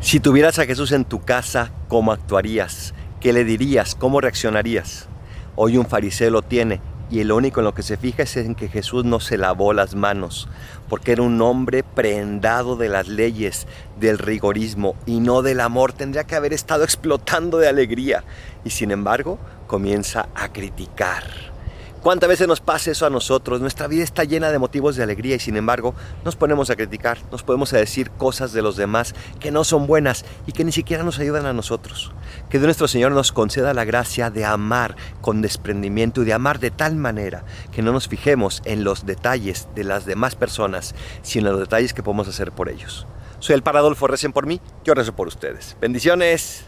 Si tuvieras a Jesús en tu casa, ¿cómo actuarías? ¿Qué le dirías? ¿Cómo reaccionarías? Hoy un fariseo lo tiene y el único en lo que se fija es en que Jesús no se lavó las manos, porque era un hombre prendado de las leyes, del rigorismo y no del amor. Tendría que haber estado explotando de alegría y sin embargo comienza a criticar ¿Cuántas veces nos pasa eso a nosotros? Nuestra vida está llena de motivos de alegría y sin embargo nos ponemos a criticar, nos podemos a decir cosas de los demás que no son buenas y que ni siquiera nos ayudan a nosotros. Que nuestro Señor nos conceda la gracia de amar con desprendimiento y de amar de tal manera que no nos fijemos en los detalles de las demás personas, sino en los detalles que podemos hacer por ellos. Soy el Paradolfo, recen por mí, yo rezo por ustedes. Bendiciones.